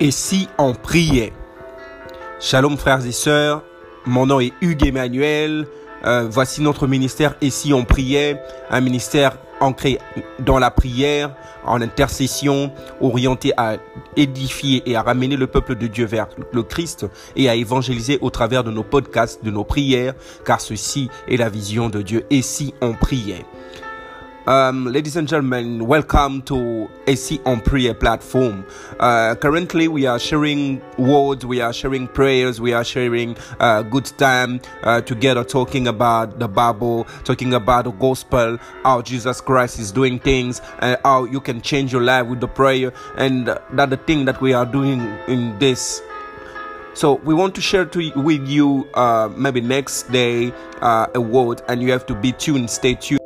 Et si on priait? Shalom frères et sœurs, mon nom est Hugues Emmanuel. Euh, voici notre ministère. Et si on priait, un ministère ancré dans la prière, en intercession, orienté à édifier et à ramener le peuple de Dieu vers le Christ et à évangéliser au travers de nos podcasts, de nos prières, car ceci est la vision de Dieu. Et si on priait? Um, ladies and gentlemen, welcome to Et si on priait platform. Uh, currently, we are sharing words, we are sharing prayers, we are sharing uh, good time uh, together, talking about the Bible, talking about the gospel, how Jesus Christ is doing things, and how you can change your life with the prayer, and that the thing that we are doing in this so we want to share to with you uh, maybe next day uh, a word, and you have to be tuned. Stay tuned.